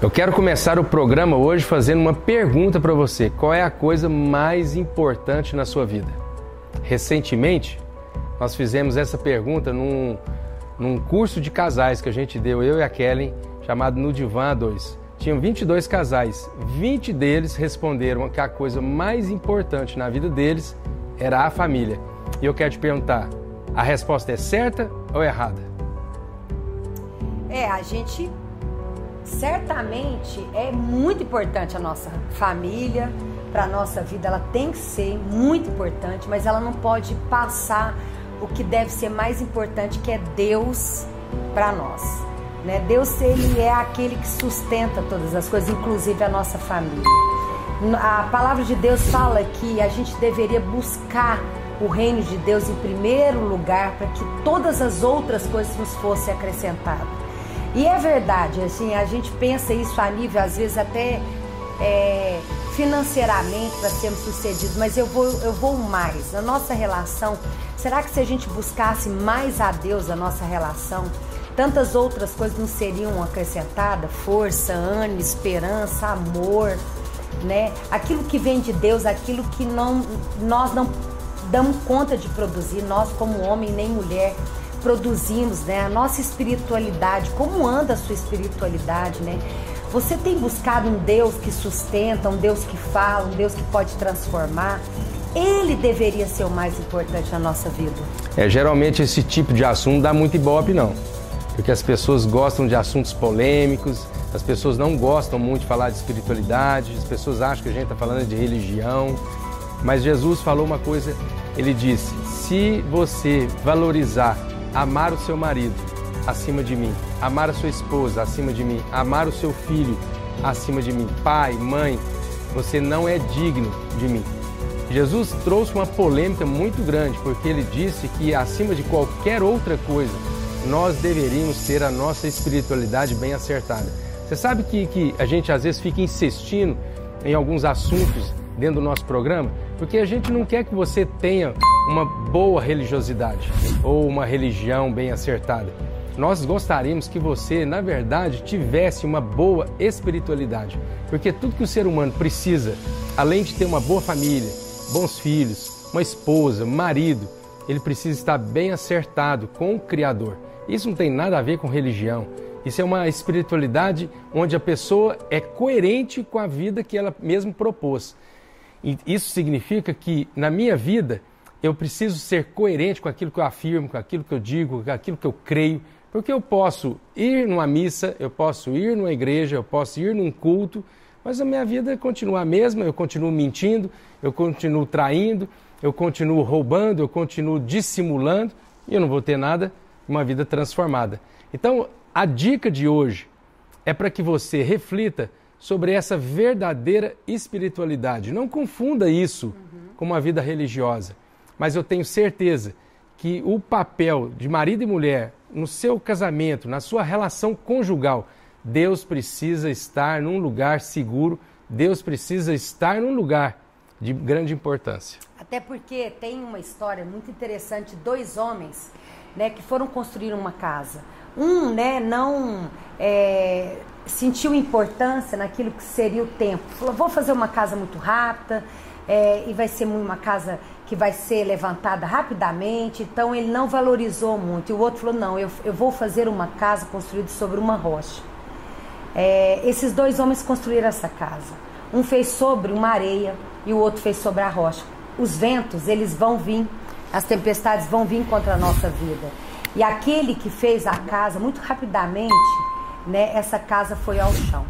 Eu quero começar o programa hoje fazendo uma pergunta para você: qual é a coisa mais importante na sua vida? Recentemente, nós fizemos essa pergunta num, num curso de casais que a gente deu, eu e a Kellen, chamado No Divã 2. Tinham 22 casais, 20 deles responderam que a coisa mais importante na vida deles era a família. E eu quero te perguntar: a resposta é certa ou errada? É, a gente certamente é muito importante a nossa família, para a nossa vida, ela tem que ser muito importante, mas ela não pode passar o que deve ser mais importante, que é Deus para nós. Né? Deus ele é aquele que sustenta todas as coisas, inclusive a nossa família. A palavra de Deus fala que a gente deveria buscar o reino de Deus em primeiro lugar para que todas as outras coisas nos fossem acrescentadas. E é verdade, assim, a gente pensa isso a nível, às vezes, até é, financeiramente para sermos sucedidos, mas eu vou, eu vou mais. A nossa relação, será que se a gente buscasse mais a Deus a nossa relação, tantas outras coisas não seriam acrescentadas? Força, ânimo, esperança, amor, né? Aquilo que vem de Deus, aquilo que não, nós não damos conta de produzir, nós como homem nem mulher produzimos, né? A nossa espiritualidade, como anda a sua espiritualidade, né? Você tem buscado um Deus que sustenta, um Deus que fala, um Deus que pode transformar? Ele deveria ser o mais importante na nossa vida. É, geralmente esse tipo de assunto dá muito ibope não. Porque as pessoas gostam de assuntos polêmicos, as pessoas não gostam muito de falar de espiritualidade, as pessoas acham que a gente está falando de religião. Mas Jesus falou uma coisa, ele disse: se você valorizar amar o seu marido acima de mim, amar a sua esposa acima de mim, amar o seu filho acima de mim, pai, mãe, você não é digno de mim. Jesus trouxe uma polêmica muito grande, porque ele disse que acima de qualquer outra coisa, nós deveríamos ter a nossa espiritualidade bem acertada. Você sabe que, que a gente às vezes fica insistindo em alguns assuntos dentro do nosso programa, porque a gente não quer que você tenha uma boa religiosidade ou uma religião bem acertada. Nós gostaríamos que você, na verdade, tivesse uma boa espiritualidade, porque tudo que o ser humano precisa, além de ter uma boa família, bons filhos, uma esposa, um marido, ele precisa estar bem acertado com o Criador. Isso não tem nada a ver com religião. Isso é uma espiritualidade onde a pessoa é coerente com a vida que ela mesma propôs. E isso significa que na minha vida eu preciso ser coerente com aquilo que eu afirmo, com aquilo que eu digo, com aquilo que eu creio, porque eu posso ir numa missa, eu posso ir numa igreja, eu posso ir num culto, mas a minha vida continua a mesma, eu continuo mentindo, eu continuo traindo, eu continuo roubando, eu continuo dissimulando e eu não vou ter nada, uma vida transformada. Então, a dica de hoje é para que você reflita sobre essa verdadeira espiritualidade. Não confunda isso uhum. com uma vida religiosa mas eu tenho certeza que o papel de marido e mulher no seu casamento, na sua relação conjugal, Deus precisa estar num lugar seguro, Deus precisa estar num lugar de grande importância. Até porque tem uma história muito interessante, dois homens, né, que foram construir uma casa. Um, né, não é, sentiu importância naquilo que seria o tempo. Falou, vou fazer uma casa muito rápida é, e vai ser uma casa que vai ser levantada rapidamente, então ele não valorizou muito. E o outro falou: não, eu, eu vou fazer uma casa construída sobre uma rocha. É, esses dois homens construíram essa casa. Um fez sobre uma areia e o outro fez sobre a rocha. Os ventos, eles vão vir, as tempestades vão vir contra a nossa vida. E aquele que fez a casa, muito rapidamente, né, essa casa foi ao chão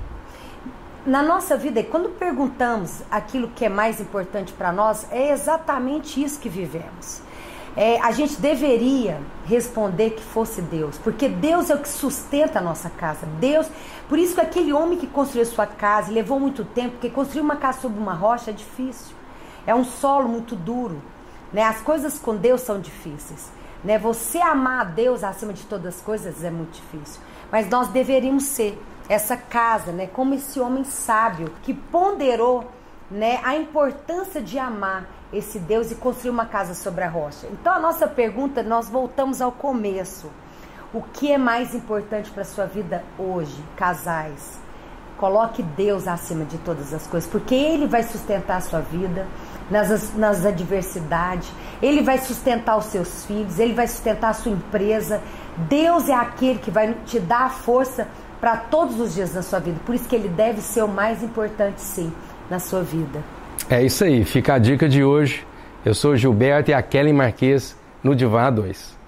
na nossa vida, quando perguntamos aquilo que é mais importante para nós, é exatamente isso que vivemos. É, a gente deveria responder que fosse Deus, porque Deus é o que sustenta a nossa casa. Deus, por isso que aquele homem que construiu sua casa levou muito tempo, porque construir uma casa sobre uma rocha é difícil. É um solo muito duro, né? As coisas com Deus são difíceis, né? Você amar a Deus acima de todas as coisas é muito difícil, mas nós deveríamos ser essa casa, né? Como esse homem sábio que ponderou né, a importância de amar esse Deus e construir uma casa sobre a rocha. Então a nossa pergunta, nós voltamos ao começo. O que é mais importante para sua vida hoje, casais? Coloque Deus acima de todas as coisas, porque Ele vai sustentar a sua vida nas, nas adversidades, Ele vai sustentar os seus filhos, Ele vai sustentar a sua empresa. Deus é aquele que vai te dar a força para todos os dias da sua vida. Por isso que Ele deve ser o mais importante, sim, na sua vida. É isso aí, fica a dica de hoje. Eu sou Gilberto e a Kelly Marques no Divã 2.